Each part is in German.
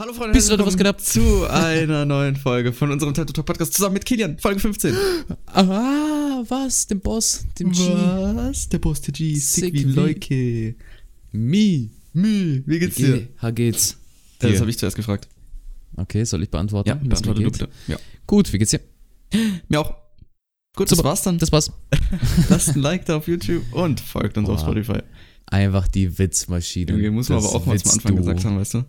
Hallo Freunde, Bist du herzlich was willkommen zu einer neuen Folge von unserem Tattoo Talk Podcast zusammen mit Kilian, Folge 15. Ah, was? Dem Boss, dem G. Was? Der Boss, der G, sick, Sick wie Leuke. Mi. Mü, wie geht's dir? Ha geht's. Ja, das Dir. habe ich zuerst gefragt. Okay, soll ich beantworten? Ja, beantworte du bitte. Ja. Gut, wie geht's dir? Mir auch. Gut, das Super. war's dann. Das war's. Lasst ein Like da auf YouTube und folgt uns auf Boah. Spotify. Einfach die Witzmaschine. Okay, muss man Das aber auch mal zum Anfang gesagt haben, weißt du?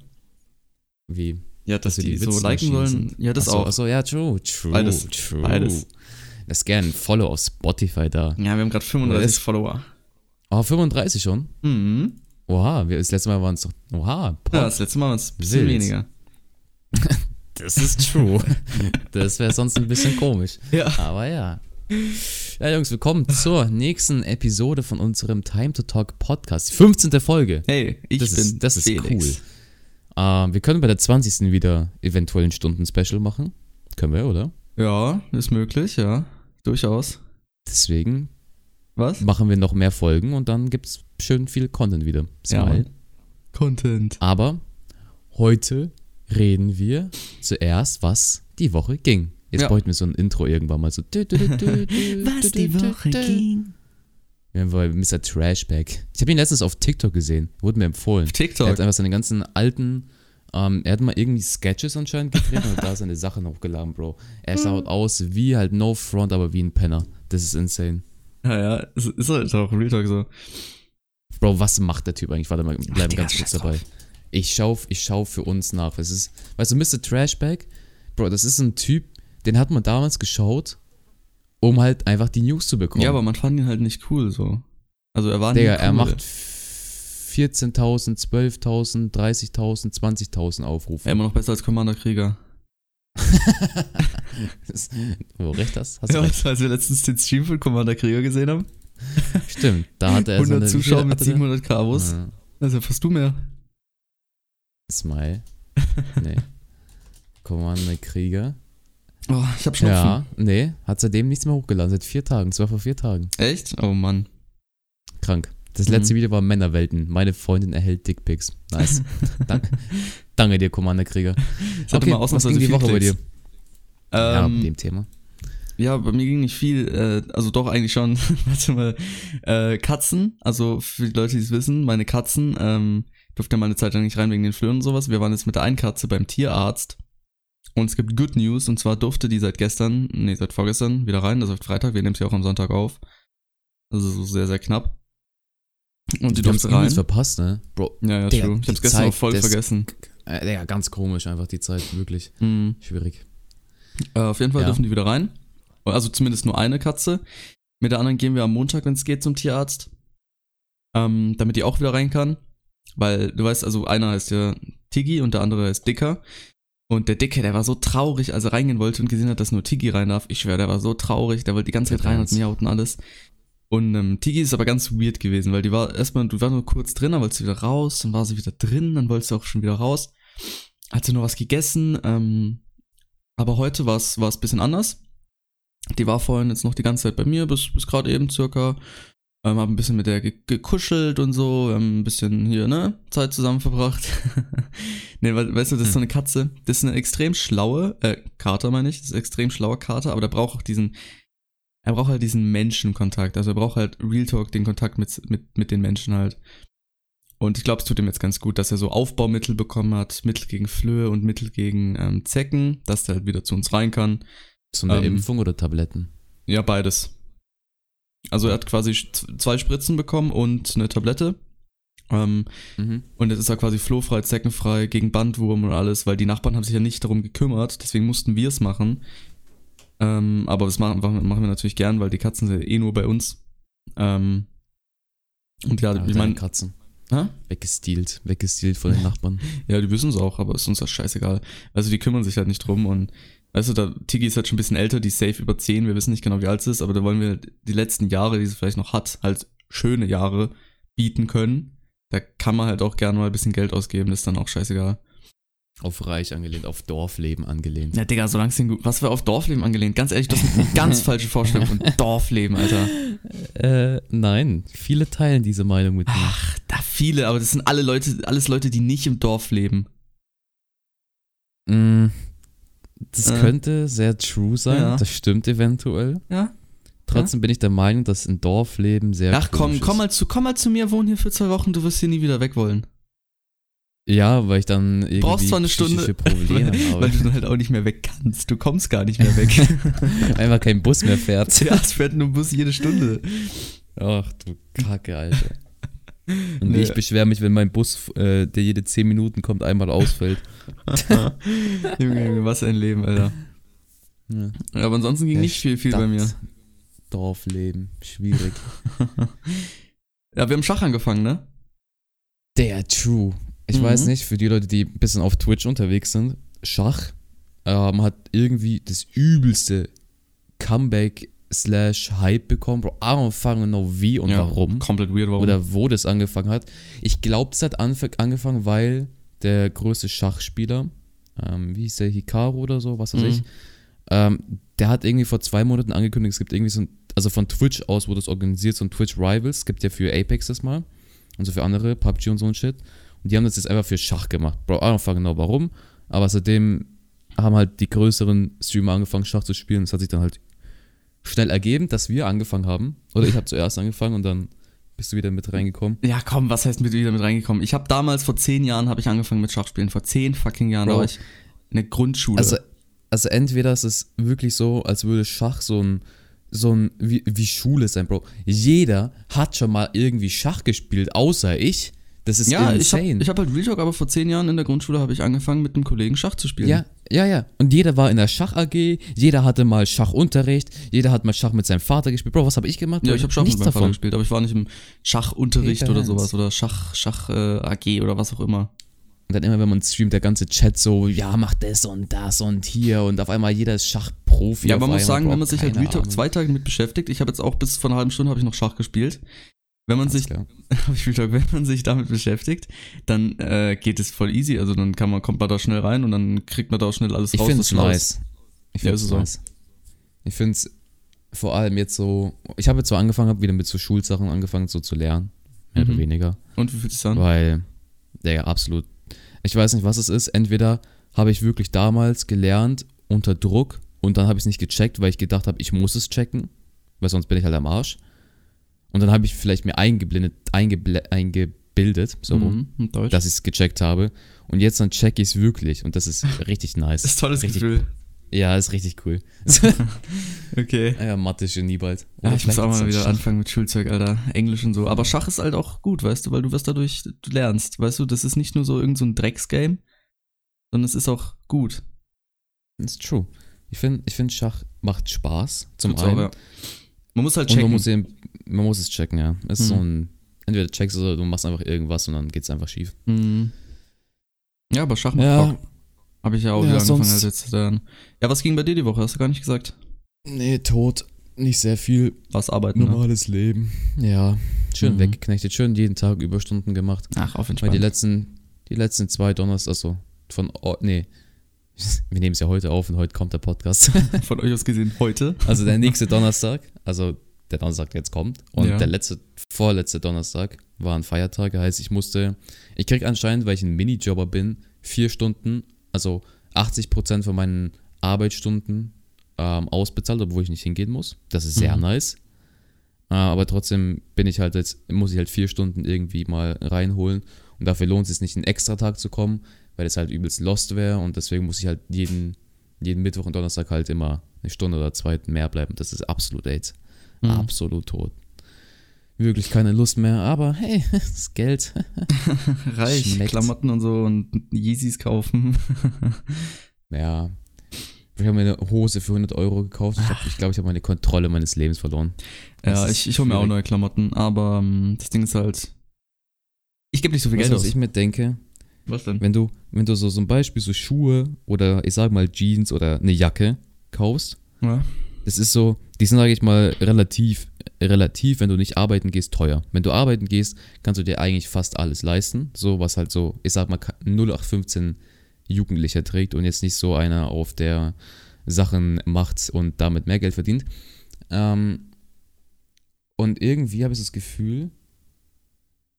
Wie? Ja, dass wir die, die so liken sollen. Ja, das achso, auch. Achso, ja, true, true, Beides. true. Beides. Lass gerne ein Follow auf Spotify da. Ja, wir haben gerade 35 Das- Follower. Oh, 35 schon? Mhm. Oha, wir, das letzte Mal waren es doch. Oha, Pop. Ja, das letzte Mal war es ein bisschen Wild. weniger. das ist true. das wäre sonst ein bisschen komisch. Ja. Aber ja. Ja, Jungs, willkommen zur nächsten Episode von unserem Time to Talk Podcast. Die 15. Folge. Hey, ich Das bin ist, das ist Felix. cool. Ähm, wir können bei der 20. wieder eventuell ein Stunden-Special machen. Können wir, oder? Ja, ist möglich, ja. Durchaus. Deswegen Was? machen wir noch mehr Folgen und dann gibt's schön viel Content wieder. Ja, Smile. Content. Aber heute reden wir zuerst, was die Woche ging. Jetzt Ja. bräuchten wir so ein Intro irgendwann mal so. ging. Wir haben bei Mr. Trashback. Ich habe ihn letztens auf TikTok gesehen. Wurde mir empfohlen. Auf Er TikTok. hat einfach seine ganzen alten. Ähm, er hat mal irgendwie Sketches anscheinend gedreht und da seine Sachen hochgeladen, Bro. Er schaut aus wie halt No Front, aber wie ein Penner. Das ist insane. Ja, ja, ist halt auch Real Talk so. Bro, was macht der Typ eigentlich? Warte mal, bleiben Digga, ganz kurz dabei. drauf. Ich schau, ich schau für uns nach. Es ist, weißt du, Mr. Trashback, Bro, das ist ein Typ, den hat man damals geschaut, um halt einfach die News zu bekommen. Ja, aber man fand ihn halt nicht cool so. Also er war Digga, nie cool. er macht 14.000, 12.000, 30.000, 20.000 Aufrufe. Ja, immer noch besser als Commander Krieger. Wo recht hast? Hast du Ja, recht. als wir letztens den Stream von Commander Krieger gesehen haben. Stimmt, da hat er 100 seine, Zuschauer mit hatte der? 700 Kabos. Ja. Also fast du mehr. Smile. Nee. Commander Krieger. Oh, ich hab Schnupfen. Ja, nee, hat seitdem nichts mehr hochgeladen. Seit vier Tagen, zwar vor vier Tagen. Echt? Oh Mann. Krank. Das Mhm. letzte Video war Männerwelten. Meine Freundin erhält Dickpics. Nice. Dank, danke dir, Commander Krieger. Ich hatte mal was ausnahmsweise ging die Woche bei Klicks. dir? ja, Ähm, mit dem Thema. Ja, bei mir ging nicht viel, äh, also doch eigentlich schon, warte mal, äh, Katzen, also für die Leute, die es wissen, meine Katzen, ähm, durfte ja mal eine Zeit lang nicht rein wegen den Flöhen und sowas. Wir waren jetzt mit der einen Katze beim Tierarzt und es gibt Good News und zwar durfte die seit gestern, nee, seit vorgestern wieder rein, also Freitag, wir nehmen sie auch am Sonntag auf. Also so sehr, sehr knapp. Und die durfte rein. verpasst, ne? Bro, Ja, ja, Digga, true. Ich hab's gestern Zeit auch voll vergessen. äh, ja, ganz komisch einfach die Zeit, wirklich. Mhm. Schwierig. Äh, auf jeden Fall Ja. dürfen die wieder rein. Also zumindest nur eine Katze. Mit der anderen gehen wir am Montag, wenn es geht, zum Tierarzt. Ähm, damit die auch wieder rein kann. Weil, du weißt, also einer heißt ja Tiggy und der andere heißt Dicker. Und der Dicke, der war so traurig, als er reingehen wollte und gesehen hat, dass nur Tiggy rein darf. Ich schwör, der war so traurig, der wollte die ganze Zeit rein und miaut und alles. Und ähm, Tiggy ist aber ganz weird gewesen, weil die war erstmal, du war nur kurz drin, dann wollte sie wieder raus, dann war sie wieder drin, dann wollte sie auch schon wieder raus. Hat sie nur was gegessen, ähm, aber heute war es war es ein bisschen anders. Die war vorhin jetzt noch die ganze Zeit bei mir, bis, bis gerade eben circa. Ähm, hab ein bisschen mit der ge gekuschelt und so, ähm, ein bisschen hier, ne, Zeit zusammen verbracht. ne, we weißt du, das ist so eine Katze, das ist eine extrem schlaue, äh, Kater meine ich, das ist ein extrem schlauer Kater, aber der braucht auch diesen, er braucht halt diesen Menschenkontakt, also er braucht halt Real Talk, den Kontakt mit, mit, mit den Menschen halt. Und ich glaube, es tut ihm jetzt ganz gut, dass er so Aufbaumittel bekommen hat, Mittel gegen Flöhe und Mittel gegen ähm, Zecken, dass der halt wieder zu uns rein kann. Eine Ähm, Impfung oder Tabletten? Ja, beides. Also er hat quasi zwei Spritzen bekommen und eine Tablette. Ähm, Mhm. und jetzt ist er quasi flohfrei, zeckenfrei, gegen Bandwurm und alles, weil die Nachbarn haben sich ja nicht darum gekümmert, deswegen mussten wir es machen. Ähm, aber das machen, machen wir natürlich gern, weil die Katzen sind eh nur bei uns. Ähm, und ja, Ja, wie man. Katzen. Hä? Weggestealt. Weggestealt von den Nachbarn. Ja, die wissen es auch, aber ist uns das scheißegal. Also die kümmern sich halt nicht drum und du, da Tigi ist halt schon ein bisschen älter, die ist safe über 10, wir wissen nicht genau, wie alt sie ist, aber da wollen wir die letzten Jahre, die sie vielleicht noch hat, halt schöne Jahre bieten können. Da kann man halt auch gerne mal ein bisschen Geld ausgeben, das ist dann auch scheißegal. Auf Reich angelehnt, auf Dorfleben angelehnt. Ja, Digga, solange es den gut. Was wäre auf Dorfleben angelehnt? Ganz ehrlich, das ist eine ganz falsche Vorstellung von Dorfleben, Alter. Äh, nein. Viele teilen diese Meinung mit mir. Ach, da viele, aber das sind alle Leute, alles Leute, die nicht im Dorf leben. Das Äh. könnte sehr true sein. Ja. Das stimmt eventuell. Ja. Trotzdem bin ich der Meinung, dass ein Dorfleben sehr Ach komm, komm mal, zu, komm mal zu mir, wohn hier für zwei Wochen, du wirst hier nie wieder weg wollen. Ja, weil ich dann irgendwie Brauchst zwar eine Stunde, Probleme weil, habe. weil du dann halt auch nicht mehr weg kannst. Du kommst gar nicht mehr weg. Einfach kein Bus mehr fährt. ja, es fährt nur ein Bus jede Stunde. Ach du Kacke, Alter. Und Nee. ich beschwere mich, wenn mein Bus, äh, der jede 10 Minuten kommt, einmal ausfällt. Junge, was ein Leben, Alter. Ja. Aber ansonsten ging Der nicht viel, viel bei mir. Dorfleben, schwierig. Ja, wir haben Schach angefangen, ne? Der True. Ich Mhm. weiß nicht, für die Leute, die ein bisschen auf Twitch unterwegs sind, Schach ähm, hat irgendwie das übelste Comeback slash Hype bekommen. Bro, I don't fucking know wie und Ja, warum. Komplett weird, warum? Oder wo das angefangen hat. Ich glaube, es hat angefangen, weil der größte Schachspieler, ähm, wie hieß der, Hikaru oder so, was weiß Mhm. ich, ähm, der hat irgendwie vor zwei Monaten angekündigt, es gibt irgendwie so ein, also von Twitch aus wurde das organisiert, so ein Twitch Rivals, es gibt ja für Apex das mal und so für andere, PUBG und so ein Shit. Und die haben das jetzt einfach für Schach gemacht. Bro, I don't fucking know warum, aber seitdem haben halt die größeren Streamer angefangen, Schach zu spielen. Es hat sich dann halt schnell ergeben, dass wir angefangen haben. Oder ich habe zuerst angefangen und dann bist du wieder mit reingekommen. ja, komm, was heißt mit wieder mit reingekommen? Ich habe damals vor zehn Jahren habe ich angefangen mit Schachspielen. Vor zehn fucking Jahren Bro. war ich in der Grundschule. Also, also entweder ist es wirklich so, als würde Schach so ein, so ein, wie, wie Schule sein, Bro. Jeder hat schon mal irgendwie Schach gespielt, außer ich. Das ist ja, ich habe insane. ich hab halt Real Talk, aber vor zehn Jahren in der Grundschule habe ich angefangen mit einem Kollegen Schach zu spielen. ja, ja, ja. Und jeder war in der Schach-AG, jeder hatte mal Schachunterricht, jeder hat mal Schach mit seinem Vater gespielt. Bro, was habe ich gemacht? Ja, ich habe Schach mit nichts meinem Vater davon. gespielt, aber ich war nicht im Schachunterricht oder sowas oder Schach, Schach äh, AG oder was auch immer. Und dann immer, wenn man streamt, der ganze Chat so, ja, mach das und das und hier und auf einmal jeder ist Schachprofi. Ja, man muss sagen, Bro, wenn man sich halt Real Talk zwei Tage mit beschäftigt, ich habe jetzt auch bis vor einer halben Stunde habe ich noch Schach gespielt. Wenn man sich, ich Talk, wenn man sich damit beschäftigt, dann äh, geht es voll easy. Also dann kann man, kommt man da schnell rein und dann kriegt man da auch schnell alles Ich raus. ist. nice. Ich Ja, finde es so. nice. Ich finde es vor allem jetzt so, ich habe jetzt so angefangen, habe wieder mit so Schulsachen angefangen so zu lernen, mehr Mhm. oder weniger, Und wie fühlt es an? weil, ja, absolut. Ich weiß nicht, was es ist. Entweder habe ich wirklich damals gelernt unter Druck und dann habe ich es nicht gecheckt, weil ich gedacht habe, ich muss es checken, weil sonst bin ich halt am Arsch. Und dann habe ich vielleicht mir eingeblendet, eingeble, eingebildet, so Mhm, dass ich es gecheckt habe. Und jetzt dann check ich es wirklich und das ist richtig nice. das ist tolles richtig, Gefühl. Ja, ist richtig cool. Okay. ja, Mathe-Genie bald. Ja, Oder ich muss auch mal wieder Schach. anfangen mit Schulzeug, Alter. Englisch und so. Aber Schach ist halt auch gut, weißt du, weil du was dadurch du lernst. Weißt du, das ist nicht nur so irgend so ein Drecksgame, sondern es ist auch gut. That's true. Ich finde, ich find, Schach macht Spaß, zum Tut's einen. auch, ja. Man muss halt und checken. man muss, eben, man muss es checken, ja. Es ist Mhm. so ein, entweder checkst du oder du machst einfach irgendwas und dann geht's einfach schief. Mhm. Ja, aber Schach macht Ja. Habe ich ja auch Ja, wieder angefangen sonst- jetzt zu lernen. Ja, was ging bei dir die Woche? Hast du gar nicht gesagt. Nee, tot. Nicht sehr viel. Was arbeiten, ne? Normales Leben. Ja. Schön Mhm. weggeknechtet, schön jeden Tag Überstunden gemacht. Ach, auf Weil entspannt. die letzten, die letzten zwei Donnerstag, also von, oh, nee. Wir nehmen es ja heute auf und heute kommt der Podcast. Von euch aus gesehen heute. Also der nächste Donnerstag, also der Donnerstag, der jetzt kommt, und Ja. der letzte, vorletzte Donnerstag war ein Feiertag. Heißt, ich musste, ich krieg anscheinend, weil ich ein Minijobber bin, vier Stunden, also 80% von meinen Arbeitsstunden ähm, ausbezahlt, obwohl ich nicht hingehen muss. Das ist sehr Mhm. nice. Äh, aber trotzdem bin ich halt jetzt, muss ich halt vier Stunden irgendwie mal reinholen. Und dafür lohnt es sich nicht, einen extra Tag zu kommen, weil es halt übelst lost wäre. Und deswegen muss ich halt jeden, jeden Mittwoch und Donnerstag halt immer eine Stunde oder zwei mehr bleiben. Das ist absolut AIDS. Mhm. Absolut tot. Wirklich keine Lust mehr, aber hey, das Geld. Reich. Schmeckt. Klamotten und so und Yeezys kaufen. Ja. Ich habe mir eine Hose für 100 Euro gekauft. Ich glaube, ich, glaub, ich habe meine Kontrolle meines Lebens verloren. Das ja, ich, ich hole mir auch neue Klamotten, aber ähm, das Ding ist halt. Ich gebe nicht so viel Weißt Geld was aus. ich mir denke? was denn? Wenn du, wenn du so zum Beispiel so Schuhe oder ich sag mal Jeans oder eine Jacke kaufst, Ja. das ist so, die sind, sage ich mal, relativ, relativ, wenn du nicht arbeiten gehst, teuer. Wenn du arbeiten gehst, kannst du dir eigentlich fast alles leisten. So, was halt so, ich sag mal, 0815 Jugendlicher trägt und jetzt nicht so einer auf der Sachen macht und damit mehr Geld verdient. Ähm, und irgendwie habe ich das Gefühl,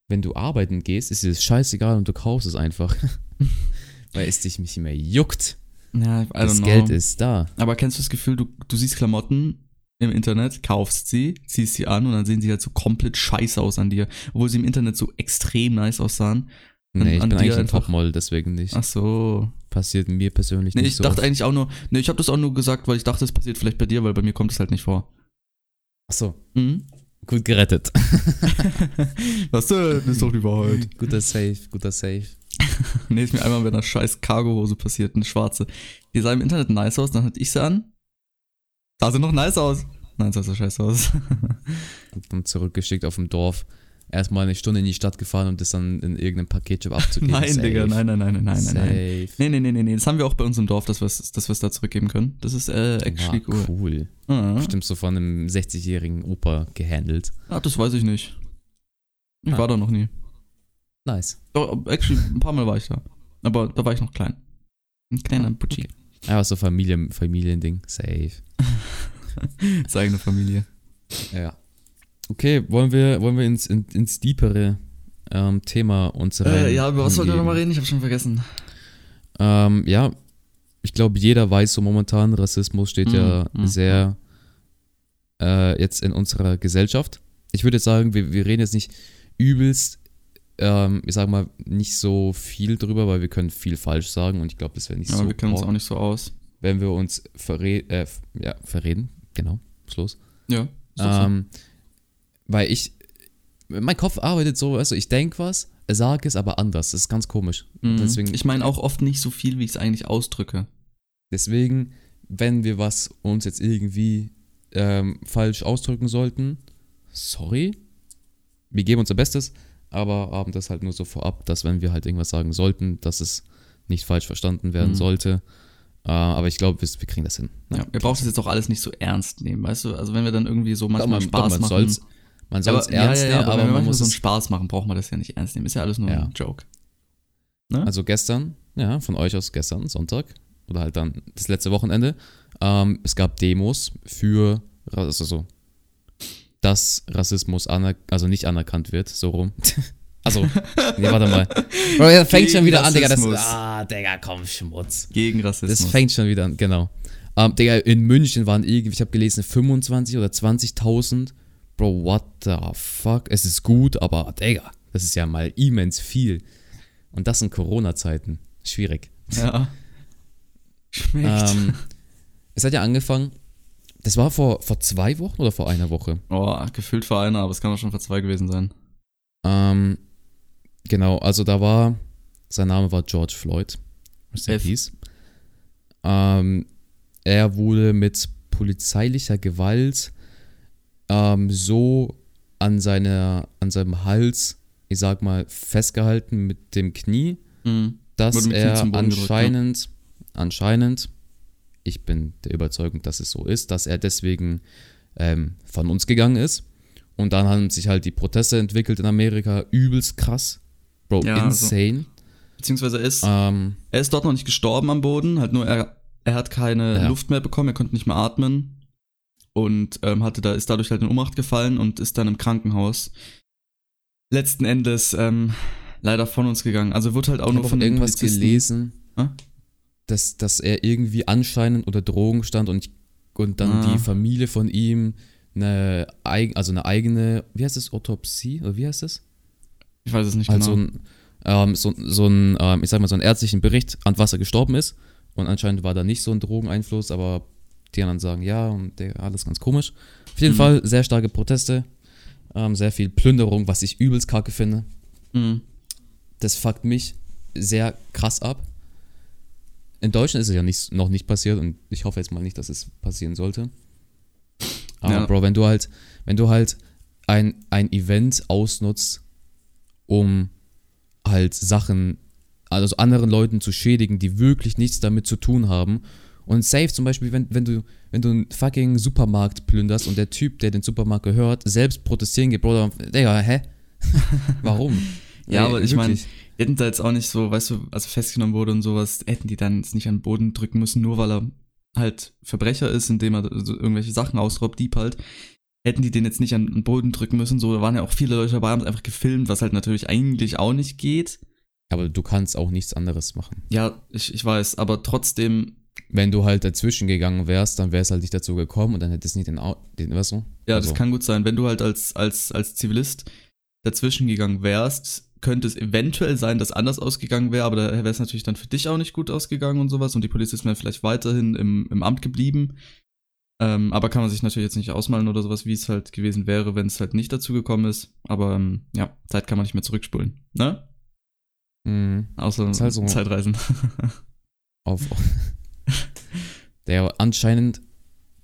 wenn du arbeiten gehst, ist dir das scheißegal und du kaufst es einfach. Weil es dich nicht mehr juckt. Ja, Das know. Geld ist da. Aber kennst du das Gefühl, du, du siehst Klamotten im Internet, kaufst sie, ziehst sie an und dann sehen sie halt so komplett scheiße aus an dir. Obwohl sie im Internet so extrem nice aussahen. An- Nee, ich an bin eigentlich ein einfach- Topmodel, deswegen nicht. Ach so. Passiert mir persönlich Nee, nicht ich so. dachte oft. eigentlich auch nur, nee, ich habe das auch nur gesagt, weil ich dachte, es passiert vielleicht bei dir, weil bei mir kommt es halt nicht vor. Ach so, Mhm. gut gerettet. Was denn? Ist doch die Wahrheit. guter Safe, guter Safe. Nee, ist mir einmal mit einer scheiß Cargohose passiert, eine schwarze. Die sah im Internet nice aus, dann hatte ich sie an. Sah sie noch nice aus. Nein, sah so scheiße aus. Und dann zurückgeschickt auf dem Dorf. Erstmal eine Stunde in die Stadt gefahren, um das dann in irgendeinem Paketshop abzugeben. nein, Safe. Digga, nein, nein, nein, nein, nein, nein. Safe. Nee, nee, nee, nee, nee. Das haben wir auch bei uns im Dorf, dass wir es dass wir's da zurückgeben können. Das ist äh, actually Wow, cool. cool. Ah, Bestimmt so von einem 60-jährigen Opa gehandelt. ah, das weiß ich nicht. Ich Ah. war da noch nie. Nice. Doch, actually, ein paar Mal war ich da. Aber da war ich noch klein. Ein kleiner Ah, Butchi. Einfach so Familien, Familiending. Safe. Seine eigene Familie. Ja. Okay, wollen wir, wollen wir ins, in, ins deepere ähm, Thema unserer. Äh, ja, über was wollten wir nochmal reden? Ich habe schon vergessen. Ähm, ja, ich glaube, jeder weiß so momentan, Rassismus steht ja Mhm, mhm. sehr äh, jetzt in unserer Gesellschaft. Ich würde jetzt sagen, wir, wir reden jetzt nicht übelst, ähm, ich sag mal, nicht so viel drüber, weil wir können viel falsch sagen und ich glaube, das wäre nicht Ja, so wir kennen uns auch nicht so aus. wenn wir uns verre äh, ja, verreden. Genau, ist los. Ja. so. Ähm, weil ich, mein Kopf arbeitet so, also ich denke was, sage es aber anders. Das ist ganz komisch. Mhm. Deswegen, ich meine auch oft nicht so viel, wie ich es eigentlich ausdrücke. deswegen, wenn wir was uns jetzt irgendwie ähm, falsch ausdrücken sollten, sorry. Wir geben unser Bestes, aber haben das halt nur so vorab, dass wenn wir halt irgendwas sagen sollten, dass es nicht falsch verstanden werden Mhm. sollte. Äh, aber ich glaube, wir, wir kriegen das hin. Ja, ihr braucht es jetzt auch alles nicht so ernst nehmen, weißt du? Also wenn wir dann irgendwie so manchmal man, doch, Spaß man machen. man soll es ernst ja, ja, ja, nehmen, aber, aber wenn wir man manchmal muss so einen Spaß machen, braucht man das ja nicht ernst nehmen. Ist ja alles nur Ja. ein Joke. Also gestern, ja, von euch aus gestern, Sonntag, oder halt dann das letzte Wochenende, ähm, es gab Demos für, also so, dass Rassismus also nicht anerkannt wird, so rum. also, nee, warte mal. Bro, das fängt schon Gegen wieder an, Digga. Das, Rassismus. ah, Digga, komm, Schmutz. Gegen Rassismus. Das fängt schon wieder an, genau. Ähm, Digga, in München waren irgendwie, ich habe gelesen, 25 oder 20.000. Bro, what the fuck? Es ist gut, aber Digga, das ist ja mal immens viel. Und das in Corona-Zeiten. Schwierig. ja. Schmeckt. Ähm, es hat ja angefangen, das war vor, vor zwei Wochen oder vor einer Woche. oh, gefühlt vor einer, aber es kann auch schon vor zwei gewesen sein. Ähm, genau, also da war, sein Name war George Floyd. Peace. Ähm, er wurde mit polizeilicher Gewalt ähm, so an, seiner, an seinem Hals, ich sag mal, festgehalten mit dem Knie, Mhm. dass Knie er Boden gedrückt, anscheinend, anscheinend, ich bin der Überzeugung, dass es so ist, dass er deswegen ähm, von uns gegangen ist. Und dann haben sich halt die Proteste entwickelt in Amerika, übelst krass. Bro, Ja, also- insane. Beziehungsweise er ist, Ähm, er ist dort noch nicht gestorben am Boden, halt nur er, er hat keine Ja. Luft mehr bekommen, er konnte nicht mehr atmen und ähm, hatte da ist dadurch halt in Ohnmacht gefallen und ist dann im Krankenhaus letzten Endes ähm, leider von uns gegangen. Also wird halt auch ich nur von irgendwas gelesen, Hä? Dass, dass er irgendwie anscheinend unter Drogen stand und, ich- und dann Ah. die Familie von ihm eine, eig also eine eigene, wie heißt das, Autopsie? Oder wie heißt das? Ich weiß es nicht Also genau. ein, ähm, so, so ein, ähm, ich sag mal, so einen ärztlichen Bericht, an was er gestorben ist. Und anscheinend war da nicht so ein Drogeneinfluss, aber die anderen sagen ja und der, alles ganz komisch. Auf jeden Mhm. Fall sehr starke Proteste, ähm, sehr viel Plünderung, was ich übelst kacke finde. Mhm. Das fuckt mich sehr krass ab. In Deutschland ist es ja nicht, noch nicht passiert und ich hoffe jetzt mal nicht, dass es passieren sollte. Aber Ja. Bro, wenn du halt, wenn du halt ein, ein Event ausnutzt, um halt Sachen, also anderen Leuten zu schädigen, die wirklich nichts damit zu tun haben. Und safe zum Beispiel, wenn, wenn du, wenn du einen fucking Supermarkt plünderst und der Typ, der den Supermarkt gehört, selbst protestieren geht, Bro, Digga, hä? Warum? Ja, aber ich meine, hätten da jetzt auch nicht so, weißt du, also festgenommen wurde und sowas, hätten die dann jetzt nicht an den Boden drücken müssen, nur weil er halt Verbrecher ist, indem er irgendwelche Sachen ausraubt, Dieb halt. Hätten die den jetzt nicht an den Boden drücken müssen, so, da waren ja auch viele Leute dabei, haben es einfach gefilmt, was halt natürlich eigentlich auch nicht geht. Aber du kannst auch nichts anderes machen. Ja, ich, ich weiß, aber trotzdem wenn du halt dazwischen gegangen wärst, dann wäre es halt nicht dazu gekommen und dann hättest du nicht den, Au den weißt du? Ja, Also, das kann gut sein. Wenn du halt als, als, als Zivilist dazwischen gegangen wärst, könnte es eventuell sein, dass anders ausgegangen wäre, aber da wäre es natürlich dann für dich auch nicht gut ausgegangen und sowas und die Polizisten wären vielleicht weiterhin im, im Amt geblieben. Ähm, aber kann man sich natürlich jetzt nicht ausmalen oder sowas, wie es halt gewesen wäre, wenn es halt nicht dazu gekommen ist. Aber ähm, ja, Zeit kann man nicht mehr zurückspulen. Ne? Mhm. Außer halt so. Zeitreisen. auf. Der anscheinend,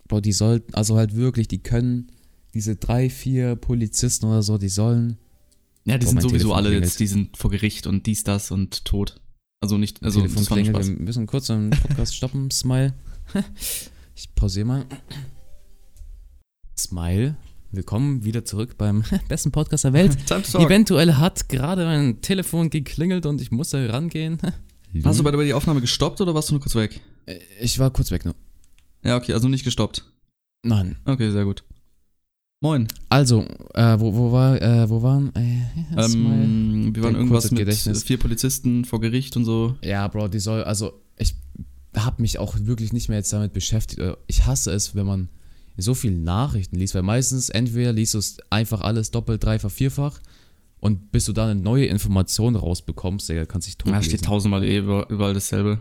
Bro, die sollten, also halt wirklich, die können, diese drei, vier Polizisten oder so, die sollen. Ja, die Oh, sind sowieso Telefon alle klingelt. jetzt, die sind vor Gericht und dies, das und tot. Also nicht, also Telefon das klingelt, Spaß. wir müssen kurz den Podcast stoppen. Smile. Ich pausiere mal. Smile. Willkommen wieder zurück beim besten Podcast der Welt. Eventuell hat gerade mein Telefon geklingelt und ich musste rangehen. Hast du bei der die Aufnahme gestoppt oder warst du nur kurz weg? Äh, ich war kurz weg nur. Ja, okay, also nicht gestoppt. Nein. Okay, sehr gut. Moin. Also, äh, wo, wo war, äh, wo waren, äh? Ähm, wir waren irgendwas mit Gedächtnis. vier Polizisten vor Gericht und so. Ja, Bro, die soll, also ich habe mich auch wirklich nicht mehr jetzt damit beschäftigt. Äh, Ich hasse es, wenn man so viele Nachrichten liest, weil meistens entweder liest du es einfach alles doppelt, dreifach, vierfach und bis du da eine neue Information rausbekommst, Digga, kannst dich Da tot steht tausendmal eh über- überall dasselbe.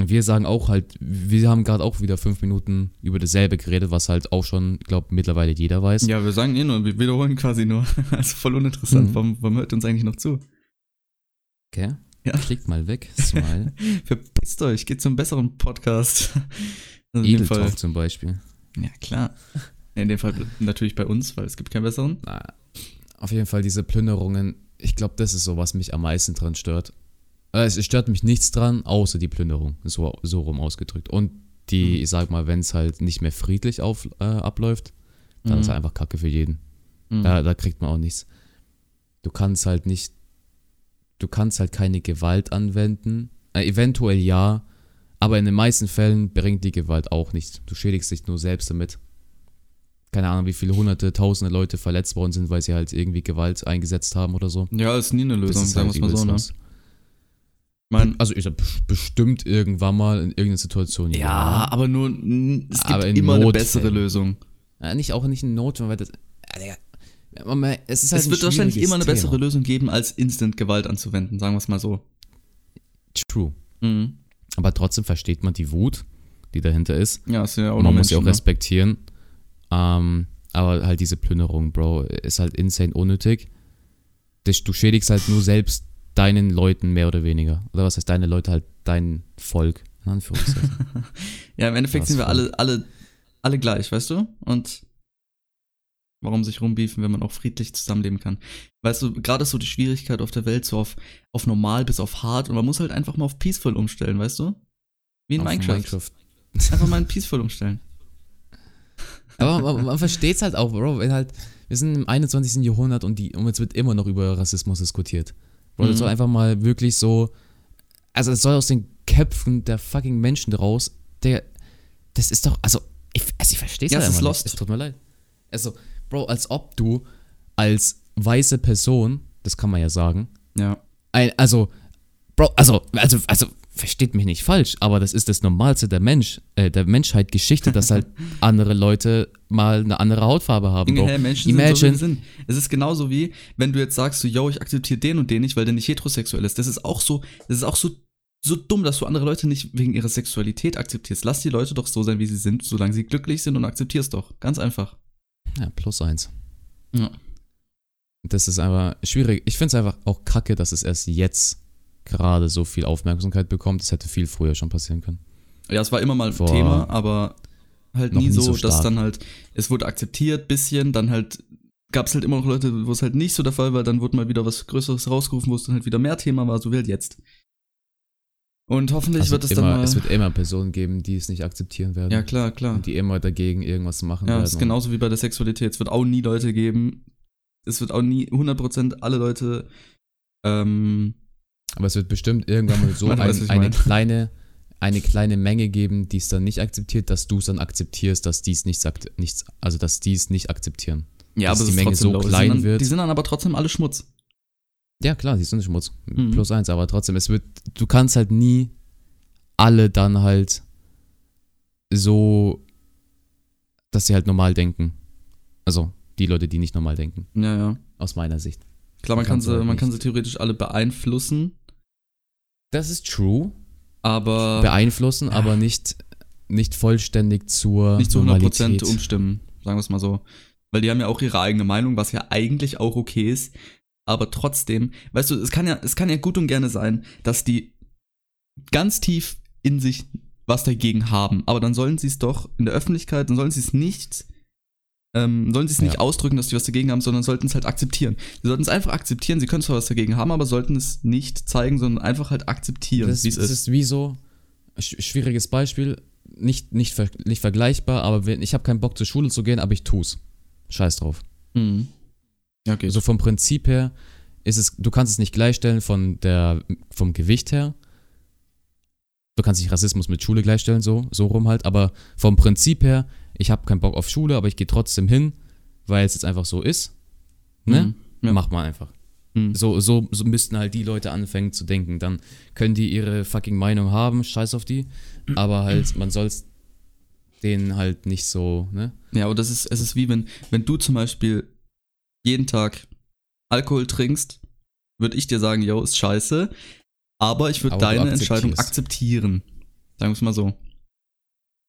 Wir sagen auch halt, wir haben gerade auch wieder fünf Minuten über dasselbe geredet, was halt auch schon, glaube mittlerweile jeder weiß. Ja, wir sagen eh nur, wir wiederholen quasi nur. Also voll uninteressant. Mhm. Warum, warum hört uns eigentlich noch zu? Okay? Ja. Klickt mal weg, Smile. Verpisst euch, geht zum besseren Podcast. Also in dem Fall. Zum Beispiel. Ja, klar. In dem Fall natürlich bei uns, weil es gibt keinen besseren. Na, auf jeden Fall diese Plünderungen, ich glaube, das ist so, was mich am meisten dran stört. Äh, Es stört mich nichts dran, außer die Plünderung, so, so rum ausgedrückt. Und die, Mhm. ich sag mal, wenn es halt nicht mehr friedlich auf, äh, abläuft, dann Mhm. ist halt einfach Kacke für jeden. Mhm. Da, da kriegt man auch nichts. Du kannst halt nicht, du kannst halt keine Gewalt anwenden. Äh, eventuell ja, aber in den meisten Fällen bringt die Gewalt auch nichts. Du schädigst dich nur selbst damit. Keine Ahnung, wie viele hunderte, tausende Leute verletzt worden sind, weil sie halt irgendwie Gewalt eingesetzt haben oder so. Ja, ist nie eine Lösung, sagen halt wir es mal so, ne? Mein, Also ich sag bes- bestimmt irgendwann mal in irgendeiner Situation. ja, aber nur, es gibt immer eine Notfällen. bessere Lösung. Ja, nicht auch nicht in Not, weil das. Ja, es ist halt es wird wahrscheinlich immer eine Thema. bessere Lösung geben, als Instant-Gewalt anzuwenden, sagen wir es mal so. True. Mhm. Aber trotzdem versteht man die Wut, die dahinter ist. Ja, ist ja auch Und man muss sie auch ne? respektieren. Ähm, aber halt diese Plünderung, Bro, ist halt insane unnötig. Du schädigst halt nur selbst deinen Leuten mehr oder weniger. Oder was heißt deine Leute halt dein Volk? In Anführungszeichen. Ja, im Endeffekt sind wir alle, alle, alle gleich, weißt du? Und warum sich rumbiefen, wenn man auch friedlich zusammenleben kann? Weißt du, gerade ist so die Schwierigkeit auf der Welt, so auf, auf normal bis auf hart und man muss halt einfach mal auf peaceful umstellen, weißt du? Wie in Auf Minecraft. Einfach mal in peaceful umstellen. Aber man, man versteht es halt auch, Bro, wenn halt, wir sind im 21. Jahrhundert und, die, und jetzt wird immer noch über Rassismus diskutiert. Bro, das Mhm. soll einfach mal wirklich so, also das soll aus den Köpfen der fucking Menschen raus, der, das ist doch, also, ich, also ich verstehe es Ja, halt es ist einfach lost. nicht. Es tut mir leid. Also, Bro, als ob du als weiße Person, das kann man ja sagen, Ja. ein, also, Bro, also, also, also, versteht mich nicht falsch, aber das ist das Normalste der Mensch, äh, der Menschheit Geschichte, dass halt andere Leute mal eine andere Hautfarbe haben. Bro. hä, Menschen Imagine, sind so, wie sind. Es ist genauso wie, wenn du jetzt sagst, so, yo, ich akzeptiere den und den nicht, weil der nicht heterosexuell ist. Das ist auch so, das ist auch so, so dumm, dass du andere Leute nicht wegen ihrer Sexualität akzeptierst. Lass die Leute doch so sein, wie sie sind, solange sie glücklich sind und akzeptierst doch. Ganz einfach. ja, plus eins. Ja. Das ist einfach schwierig. Ich finde es einfach auch kacke, dass es erst jetzt gerade so viel Aufmerksamkeit bekommt. Das hätte viel früher schon passieren können. Ja, es war immer mal Vor- Thema, aber halt nie nie so, so dass dann halt, es wurde akzeptiert, bisschen, dann halt gab es halt immer noch Leute, wo es halt nicht so der Fall war, dann wurde mal wieder was Größeres rausgerufen, wo es dann halt wieder mehr Thema war, so wie halt jetzt. Und hoffentlich Also wird es immer, dann mal. es wird immer Personen geben, die es nicht akzeptieren werden. ja, klar, klar. Und die immer dagegen irgendwas machen Ja, werden. es ist genauso wie bei der Sexualität. Es wird auch nie Leute geben, es wird auch nie 100% alle Leute, ähm, Aber es wird bestimmt irgendwann mal so Man ein, eine, meine. kleine, eine kleine Menge geben, die es dann nicht akzeptiert, dass du es dann akzeptierst, dass dies nicht sagt, nichts, also dass die es nicht akzeptieren. ja, Dass aber die es Menge so low. Die klein dann, wird. Die sind dann aber trotzdem alle Schmutz. Ja, klar, die sind Schmutz. Mhm. Plus eins, aber trotzdem, es wird, du kannst halt nie alle dann halt so, dass sie halt normal denken. Also die Leute, die nicht normal denken, Ja, ja. aus meiner Sicht. Klar, man Du kann kannst sie, halt man kann sie nicht- theoretisch alle beeinflussen, Das ist true. aber Beeinflussen, aber nicht, nicht vollständig zur nicht zu 100% Normalität. umstimmen, sagen wir es mal so. Weil die haben ja auch ihre eigene Meinung, was ja eigentlich auch okay ist. Aber trotzdem, weißt du, es kann ja, es kann ja gut und gerne sein, dass die ganz tief in sich was dagegen haben. Aber dann sollen sie es doch in der Öffentlichkeit, dann sollen sie es nicht, ähm, sollen sie es nicht Ja. ausdrücken, dass sie was dagegen haben, sondern sollten es halt akzeptieren. Sie sollten es einfach akzeptieren. Sie können zwar was dagegen haben, aber sollten es nicht zeigen, sondern einfach halt akzeptieren, das, wie es das ist. ist wie so, sch- schwieriges Beispiel, nicht, nicht, nicht vergleichbar, aber ich habe keinen Bock zur Schule zu gehen, aber ich tu's. Scheiß drauf. Mhm. Okay. So vom Prinzip her ist es, du kannst es nicht gleichstellen von der, vom Gewicht her. Du kannst nicht Rassismus mit Schule gleichstellen, so, so rum halt, aber vom Prinzip her, ich habe keinen Bock auf Schule, aber ich gehe trotzdem hin, weil es jetzt einfach so ist. Ne? Mhm. Ja. Mach mal einfach. Mhm. So, so, so müssten halt die Leute anfangen zu denken. Dann können die ihre fucking Meinung haben, scheiß auf die. Aber halt, man soll es denen halt nicht so, ne? Ja, aber das ist, es ist wie wenn, wenn du zum Beispiel jeden Tag Alkohol trinkst, würde ich dir sagen, yo, ist scheiße, aber ich würde deine Entscheidung akzeptieren. Sagen wir es mal so.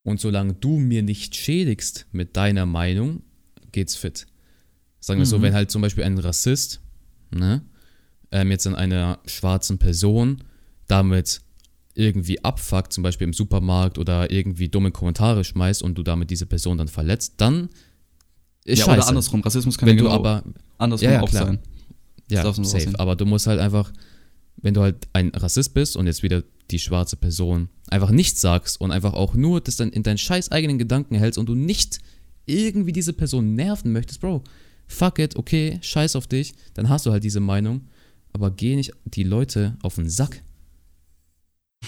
Und solange du mir nicht schädigst mit deiner Meinung, geht's fit. Sagen wir so, Mhm. wenn halt zum Beispiel ein Rassist, ne, ähm, jetzt an einer schwarzen Person damit irgendwie abfuckt, zum Beispiel im Supermarkt oder irgendwie dumme Kommentare schmeißt und du damit diese Person dann verletzt, dann ist ja, scheiße. oder andersrum. Rassismus kann wenn ja du genau aber andersrum Ja, ja, auch klar. sein. Ja, so safe. Aber du musst halt einfach, wenn du halt ein Rassist bist und jetzt wieder die schwarze Person einfach nichts sagst und einfach auch nur das dann in deinen scheiß eigenen Gedanken hältst und du nicht irgendwie diese Person nerven möchtest, Bro, fuck it, okay, scheiß auf dich, dann hast du halt diese Meinung, aber geh nicht die Leute auf den Sack.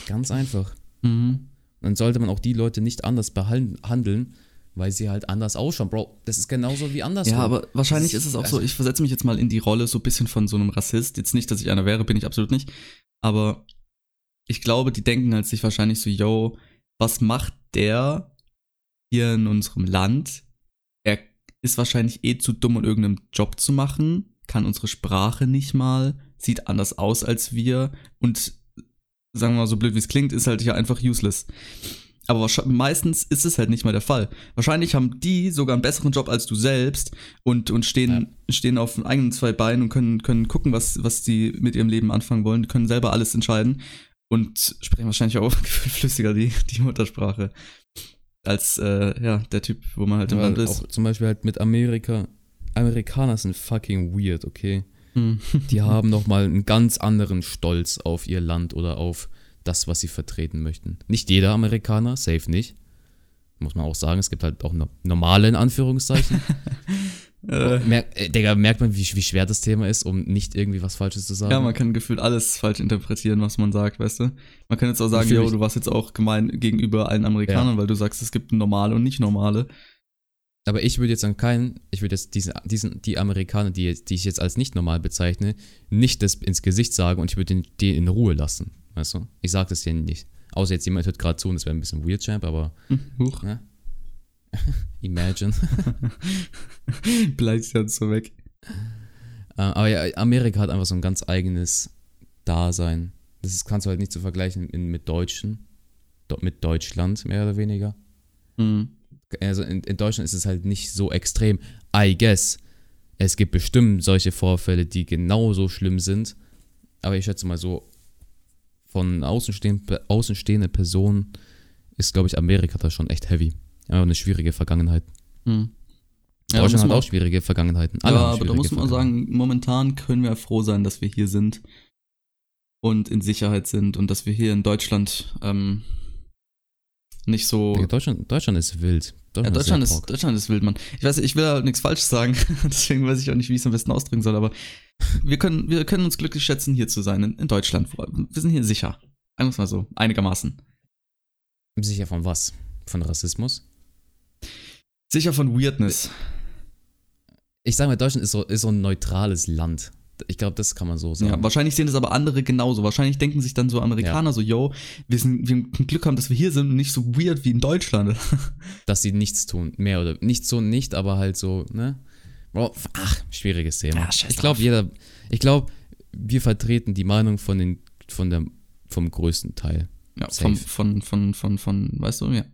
Ganz einfach. Mhm. Dann sollte man auch die Leute nicht anders behandeln, weil sie halt anders ausschauen. Bro, das ist genauso wie andersrum. Ja, aber wahrscheinlich Das ist es auch also- so, ich versetze mich jetzt mal in die Rolle so ein bisschen von so einem Rassist. Jetzt nicht, dass ich einer wäre, bin ich absolut nicht. Aber ich glaube, die denken halt sich wahrscheinlich so, yo, was macht der hier in unserem Land? Er ist wahrscheinlich eh zu dumm, um irgendeinen Job zu machen, kann unsere Sprache nicht mal, sieht anders aus als wir und sagen wir mal so blöd wie es klingt, ist halt ja einfach useless. Aber meistens ist es halt nicht mal der Fall. Wahrscheinlich haben die sogar einen besseren Job als du selbst und, und stehen, stehen auf eigenen zwei Beinen und können, können gucken, was, was die mit ihrem Leben anfangen wollen, können selber alles entscheiden und sprechen wahrscheinlich auch flüssiger die, die Muttersprache als äh, ja, der Typ, wo man halt im Weil Land ist. Auch zum Beispiel halt mit Amerika. Amerikaner sind fucking weird, okay? Hm. Die haben nochmal einen ganz anderen Stolz auf ihr Land oder auf das, was sie vertreten möchten. Nicht jeder Amerikaner, safe nicht. Muss man auch sagen, es gibt halt auch no normale in Anführungszeichen. Äh, Mer äh, Digga, merkt man, wie, wie schwer das Thema ist, um nicht irgendwie was Falsches zu sagen? ja, man kann gefühlt alles falsch interpretieren, was man sagt, weißt du? Man kann jetzt auch sagen, yo, du warst jetzt auch gemein gegenüber allen Amerikanern, weil du sagst, es gibt normale und nicht normale. Aber ich würde jetzt an keinen, ich würde jetzt diesen, diesen, die Amerikaner, die, die ich jetzt als nicht normal bezeichne, nicht das ins Gesicht sagen und ich würde den, die in Ruhe lassen. Weißt du? Ich sage das denen nicht. Außer jetzt jemand hört gerade zu und das wäre ein bisschen weird, Champ, aber Huch, ne? imagine. beleidigt ja so weg. Äh, aber ja, Amerika hat einfach so ein ganz eigenes Dasein. Das ist, kannst du halt nicht so vergleichen mit Deutschen. Mit Deutschland, mehr oder weniger. Hm. also in, in Deutschland ist es halt nicht so extrem. I guess. Es gibt bestimmt solche Vorfälle, die genauso schlimm sind. Aber ich schätze mal so, von außenstehenden, außenstehende Personen ist, glaube ich, Amerika da schon echt heavy. Auch eine schwierige Vergangenheit. Hm. Ja, da Deutschland hat auch schwierige Vergangenheiten. Ja, Alle haben aber da muss man sagen, momentan können wir froh sein, dass wir hier sind und in Sicherheit sind und dass wir hier in Deutschland ähm, nicht so. Digga, Deutschland, Deutschland ist wild. Ja, Deutschland, Deutschland ist, ist, Deutschland ist wild, Mann. Ich weiß, ich will halt nichts Falsches sagen, deswegen weiß ich auch nicht, wie ich es am besten ausdrücken soll, aber wir können, wir können uns glücklich schätzen, hier zu sein, in, in Deutschland. Wir sind hier sicher. Einfach mal so, einigermaßen. Sicher von was? Von Rassismus? Sicher von Weirdness. Ich sage mal, Deutschland ist so, ist so ein neutrales Land. Ich glaube, das kann man so sagen. Ja, wahrscheinlich sehen das aber andere genauso. Wahrscheinlich denken sich dann so Amerikaner so, yo, wir sind, wir haben Glück haben, dass wir hier sind und nicht so weird wie in Deutschland. Dass sie nichts tun, mehr oder nicht so nicht, aber halt so, ne? Bro, ach, schwieriges Thema. Ja, ich glaube, jeder, ich glaube, wir vertreten die Meinung von den, von der, vom größten Teil. Ja, vom, von, von, von, von, weißt du, ja.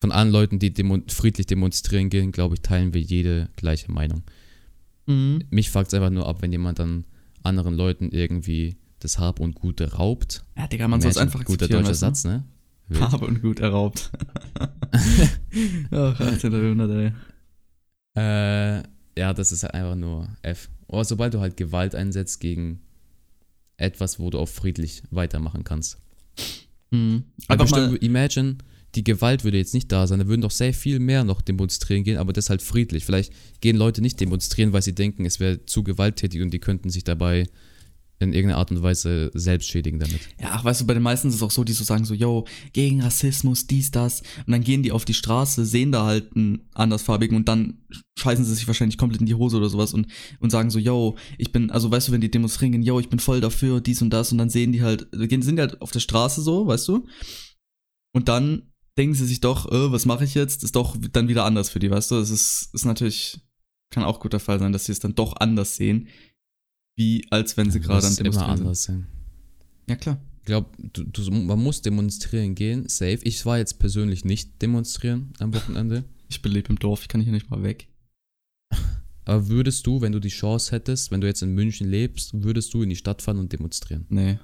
Von allen Leuten, die demo friedlich demonstrieren gehen, glaube ich, teilen wir jede gleiche Meinung. Mhm. Mich fuckt es einfach nur ab, wenn jemand dann anderen Leuten irgendwie das Hab und Gute raubt. Ja, Digga, man soll es einfach Guter deutscher weißt du? Satz, ne? Wild. Habe und gut erraubt. Ach, 18. Jahrhundert, ey. Äh, ja, das ist halt einfach nur F. Aber sobald du halt Gewalt einsetzt gegen etwas, wo du auch friedlich weitermachen kannst. Mhm. Aber Einfach mal, bestimmt, imagine, die Gewalt würde jetzt nicht da sein, da würden doch sehr viel mehr noch demonstrieren gehen, aber das halt friedlich. Vielleicht gehen Leute nicht demonstrieren, weil sie denken, es wäre zu gewalttätig und die könnten sich dabei in irgendeiner Art und Weise selbst schädigen damit. ja, ach, weißt du, bei den meisten ist es auch so, die so sagen so, yo, gegen Rassismus, dies, das. Und dann gehen die auf die Straße, sehen da halt einen andersfarbigen und dann scheißen sie sich wahrscheinlich komplett in die Hose oder sowas und, und sagen so, yo, ich bin, also weißt du, wenn die demonstrieren gehen, yo, ich bin voll dafür, dies und das und dann sehen die halt, sind die halt auf der Straße so, weißt du? Und dann denken sie sich doch, äh, was mache ich jetzt? Ist doch dann wieder anders für die, weißt du? Das ist, ist natürlich, kann auch gut der Fall sein, dass sie es dann doch anders sehen, wie als wenn sie gerade an ist immer Demonstrieren sind. anders sein. Ja, klar. Ich glaube, du, du, man muss demonstrieren gehen, safe. Ich war jetzt persönlich nicht demonstrieren am Wochenende. Ich lebe im Dorf, ich kann hier nicht mal weg. Aber würdest du, wenn du die Chance hättest, wenn du jetzt in München lebst, würdest du in die Stadt fahren und demonstrieren? Nee.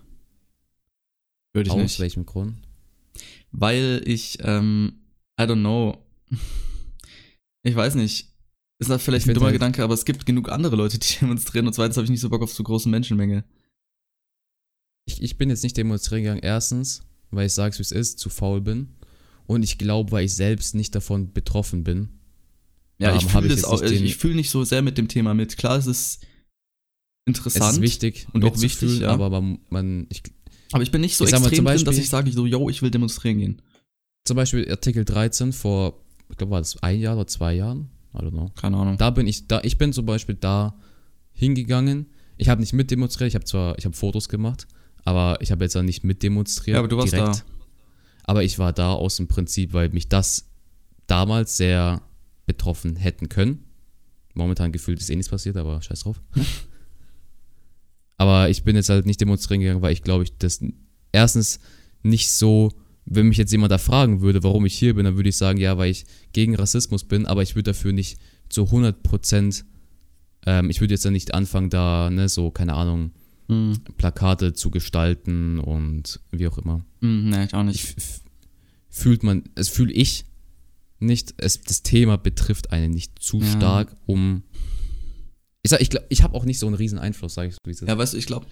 Würde ich Aus nicht. welchem Grund? Weil ich, ähm, I don't know. Ich weiß nicht. Ist das vielleicht Ich ein dummer halt- Gedanke, aber es gibt genug andere Leute, die demonstrieren und zweitens habe ich nicht so Bock auf so große Menschenmenge. Ich, ich bin jetzt nicht demonstrieren gegangen. Erstens, weil ich sag's wie es ist, zu faul bin. Und ich glaube, weil ich selbst nicht davon betroffen bin. Ja, ich fühle ich das auch, nicht den- ich fühle nicht so sehr mit dem Thema mit. Klar, es ist interessant, Es ist wichtig und auch wichtig, ja. aber man, man ich, aber ich bin nicht so Ich mal, extrem zum drin, dass ich sage so, yo, ich will demonstrieren gehen. zum Beispiel Artikel 13 vor, ich glaube, war das ein Jahr oder zwei Jahren? I don't know. Keine Ahnung. Da bin ich, da, ich bin zum Beispiel da hingegangen. Ich habe nicht mitdemonstriert, ich habe zwar, ich habe Fotos gemacht, aber ich habe jetzt auch nicht mitdemonstriert. Ja, aber du warst da. Aber ich war da aus dem Prinzip, weil mich das damals sehr betroffen hätten können. Momentan gefühlt ist eh nichts passiert, aber scheiß drauf. aber ich bin jetzt halt nicht demonstrieren gegangen, weil ich glaube, ich das erstens nicht so, wenn mich jetzt jemand da fragen würde, warum ich hier bin, dann würde ich sagen, ja, weil ich gegen Rassismus bin, aber ich würde dafür nicht zu 100 Prozent, ähm, ich würde jetzt dann nicht anfangen, da, ne, so, keine Ahnung, Hm, Plakate zu gestalten und wie auch immer hm, nee, ich auch ich, nicht. f- fühlt man, es fühle ich nicht, es, das Thema betrifft einen nicht zu Ja. stark, um. Ich sag, ich glaube, ich habe auch nicht so einen riesen Einfluss, sage ich so, wie es ist. Ja, weißt du, ich glaube,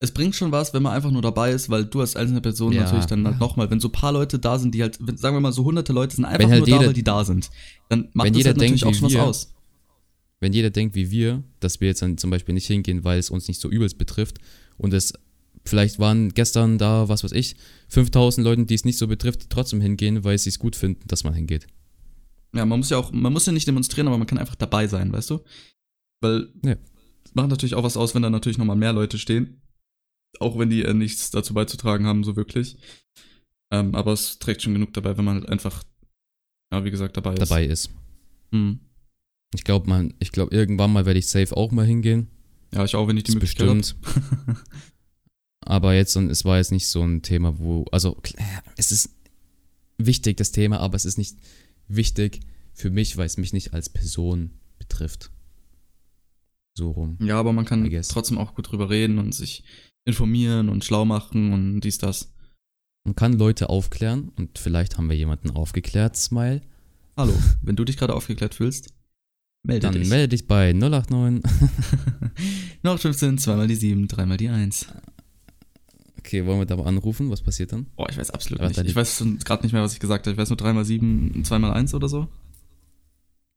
es bringt schon was, wenn man einfach nur dabei ist, weil du als einzelne Person Ja. natürlich dann halt nochmal, wenn so ein paar Leute da sind, die halt, wenn, sagen wir mal so hunderte Leute sind einfach Wenn halt nur da, jeder- weil die da sind, dann macht wenn das jeder halt natürlich denkt, auch wie schon was wir, aus. Wenn jeder denkt wie wir, dass wir jetzt dann zum Beispiel nicht hingehen, weil es uns nicht so übelst betrifft und es vielleicht waren gestern da, was weiß ich, 5000 Leuten, die es nicht so betrifft, die trotzdem hingehen, weil sie es gut finden, dass man hingeht. Ja, man muss ja auch, man muss ja nicht demonstrieren, aber man kann einfach dabei sein, weißt du? Weil Ja. es macht natürlich auch was aus, wenn da natürlich nochmal mehr Leute stehen. Auch wenn die äh, nichts dazu beizutragen haben, so wirklich. Ähm, aber es trägt schon genug dabei, wenn man halt einfach, ja, wie gesagt, dabei ist. Dabei ist. Hm. Ich glaube, man, ich glaube, irgendwann mal werde ich safe auch mal hingehen. Ja, ich auch, wenn ich die Das Möglichkeit habe. bestimmt. Aber jetzt, und es war jetzt nicht so ein Thema, wo, also klar, es ist wichtig, das Thema, aber es ist nicht wichtig für mich, weil es mich nicht als Person betrifft. So rum. Ja, aber man kann trotzdem auch gut drüber reden und sich informieren und schlau machen und dies, das. Man kann Leute aufklären und vielleicht haben wir jemanden aufgeklärt, Smile. Hallo, wenn du dich gerade aufgeklärt fühlst, melde Dann dich. melde dich bei 089. Noch 15, zweimal die 7, dreimal die 1. Okay, wollen wir da mal anrufen? Was passiert dann? Boah, ich weiß absolut nicht. Ich weiß gerade nicht mehr, was ich gesagt habe. Ich weiß nur 3 mal 7, 2 mal 1 oder so.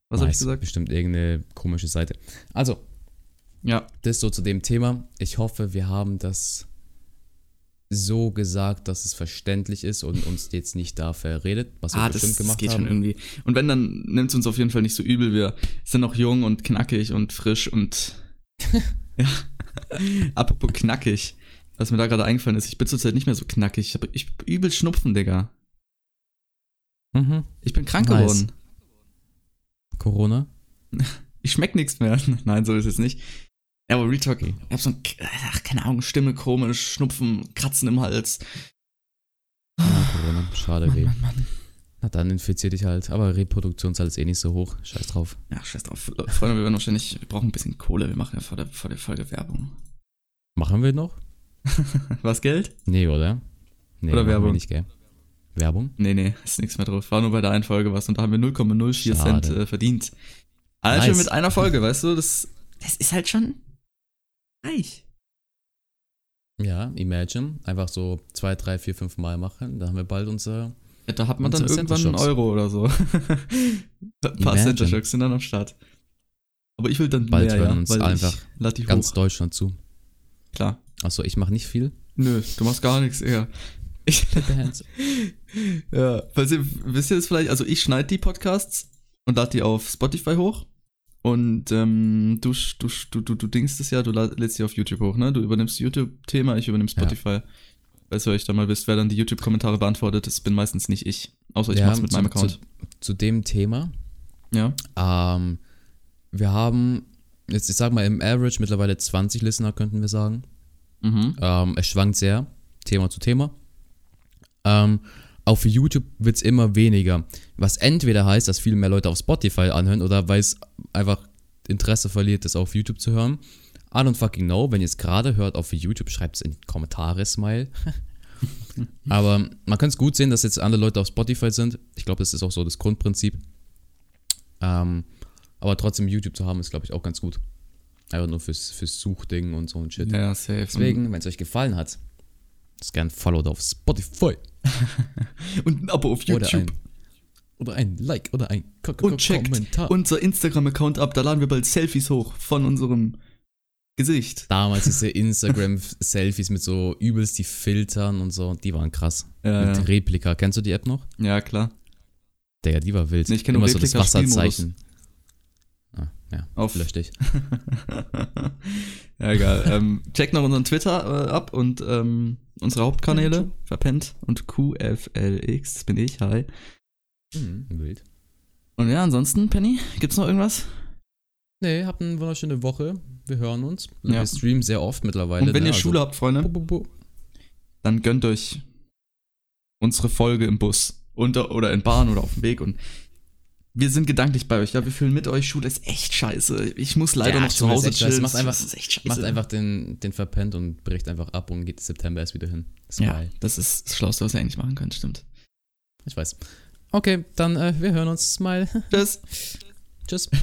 Was habe ich Nice. gesagt? Bestimmt irgendeine komische Seite. Also, Ja, das so zu dem Thema. Ich hoffe, wir haben das so gesagt, dass es verständlich ist und uns jetzt nicht da verredet, was wir ah, das, bestimmt das gemacht geht haben. schon irgendwie. Und wenn, dann nimmt es uns auf jeden Fall nicht so übel. Wir sind noch jung und knackig und frisch und ja. Apropos knackig. Was mir da gerade eingefallen ist, ich bin zurzeit nicht mehr so knackig. Ich hab übel Schnupfen, Digga. Mhm. Ich bin krank Nice. geworden. Corona? Ich schmeck nichts mehr. Nein, so ist es nicht. Ja, aber Real ich hab so ein, ach, keine Ahnung, Stimme komisch, Schnupfen, Kratzen im Hals. Ja, Corona. Schade, weh. Mann, Mann. Na dann infizier dich halt. Aber Reproduktionszahl ist eh nicht so hoch. Scheiß drauf. Ja, scheiß drauf. Freunde, wir werden wahrscheinlich, wir brauchen ein bisschen Kohle. Wir machen ja vor der, vor der Folge Werbung. Machen wir noch? Was, Geld? Nee, oder? Nee, Oder Werbung? nicht, gell? Werbung? Nee, nee, ist nichts mehr drauf. War nur bei der einen Folge was und da haben wir 0,04 Schade. Cent äh, verdient. Allein Nice. schon mit einer Folge, weißt du, das, das ist halt schon reich. Ja, imagine. Einfach so zwei, drei, vier, fünf Mal machen. Da haben wir bald unser. Ja, da hat man dann irgendwann einen. Euro oder so. Ein paar Imagine. Center Shocks sind dann am Start. Aber ich will dann Bald mehr, hören ja, uns weil einfach Ganz hoch. Deutschland zu. Klar. Achso, ich mache nicht viel. Nö, du machst gar nichts, eher. Ich, Put the hands. ja, falls ihr, wisst ihr das vielleicht, also ich schneide die Podcasts und lade die auf Spotify hoch. Und ähm, du, du, du, du, du dingst es ja, du lädst die auf YouTube hoch, ne? Du übernimmst YouTube-Thema, ich übernehme Spotify. Falls ihr euch da mal wisst, wer dann die YouTube-Kommentare beantwortet, das bin meistens nicht ich. Außer ich Ja, mach's mit zu- meinem Account. Zu, zu dem Thema. ja. Ähm, wir haben, jetzt ich sag mal im Average mittlerweile 20 Listener, könnten wir sagen. Mhm. Ähm, es schwankt sehr, Thema zu Thema. Ähm, auf YouTube wird es immer weniger. Was entweder heißt, dass viel mehr Leute auf Spotify anhören oder weil es einfach Interesse verliert, das auf YouTube zu hören. I don't fucking know. Wenn ihr es gerade hört auf YouTube, schreibt es in die Kommentare, Smile. Aber man kann es gut sehen, dass jetzt andere Leute auf Spotify sind. Ich glaube, das ist auch so das Grundprinzip. Ähm, aber trotzdem YouTube zu haben, ist, glaube ich, auch ganz gut. Einfach nur fürs, fürs Suchding und so ein Shit. Ja, safe. Deswegen, wenn es euch gefallen hat, lasst gerne ein Follow da auf Spotify. Und ein Abo auf Oder YouTube. ein, oder ein Like oder ein Ko Ko Und checkt Kommentar. unser Instagram-Account ab, da laden wir bald Selfies hoch von unserem Gesicht. Damals diese Instagram-Selfies mit so übelst die Filtern und so, die waren krass. Ja, mit ja. Replika. Kennst du die App noch? ja klar. Der, die war wild. Nee, ich kenn Immer nur so das Wasserzeichen. Ah, ja, Auf- lösch dich. ja, egal. ähm, checkt noch unseren Twitter äh, ab und ähm, unsere Hauptkanäle. Verpennt und QFLX, das bin ich, hi. Mhm, wild. Und ja, ansonsten, Penny, gibt's noch irgendwas? Nee, habt eine wunderschöne Woche. Wir hören uns. Ja. Wir streamen sehr oft mittlerweile. Und wenn ne? ihr Schule habt, Freunde, Bu, bu, bu. dann gönnt euch unsere Folge im Bus unter, oder in Bahn oder auf dem Weg und wir sind gedanklich bei euch, ja, wir fühlen mit euch, Schule ist echt scheiße. Ich muss leider Ja, noch zu Hause chillen. Macht einfach- das ist echt scheiße. Macht einfach den, den verpennt und bricht einfach ab und geht September erst wieder hin. Das ist Ja, geil. das ist das Schlauste, was ihr eigentlich machen könnt, stimmt. Ich weiß. Okay, dann äh, wir hören uns. Smile. Tschüss. Tschüss.